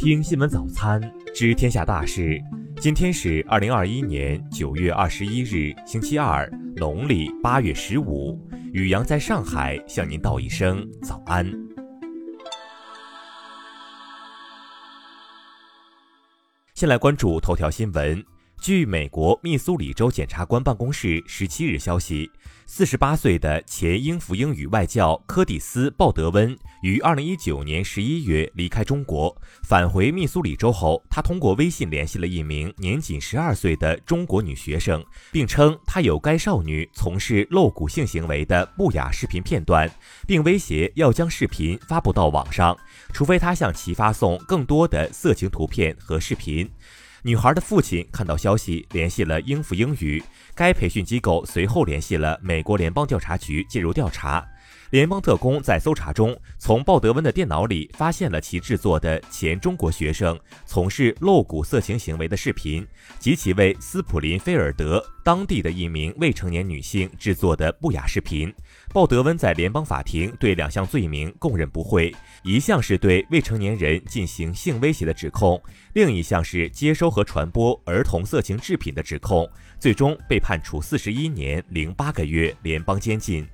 听新闻早餐，知天下大事。今天是二零二一年九月二十一日，星期二，农历八月十五。雨阳在上海向您道一声早安。先来关注头条新闻。据美国密苏里州检察官办公室十七日消息，四十八岁的前英孚英语外教柯蒂斯·鲍德温于二零一九年十一月离开中国，返回密苏里州后，他通过微信联系了一名年仅十二岁的中国女学生，并称她有该少女从事露骨性行为的不雅视频片段，并威胁要将视频发布到网上，除非他向其发送更多的色情图片和视频。女孩的父亲看到消息，联系了英孚英语，该培训机构随后联系了美国联邦调查局介入调查。联邦特工在搜查中，从鲍德温的电脑里发现了其制作的前中国学生从事露骨色情行为的视频，及其为斯普林菲尔德当地的一名未成年女性制作的不雅视频。鲍德温在联邦法庭对两项罪名供认不讳，一项是对未成年人进行性威胁的指控，另一项是接收和传播儿童色情制品的指控，最终被判处四十一年零八个月联邦监禁。